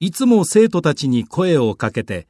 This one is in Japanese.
いつも生徒たちに声をかけて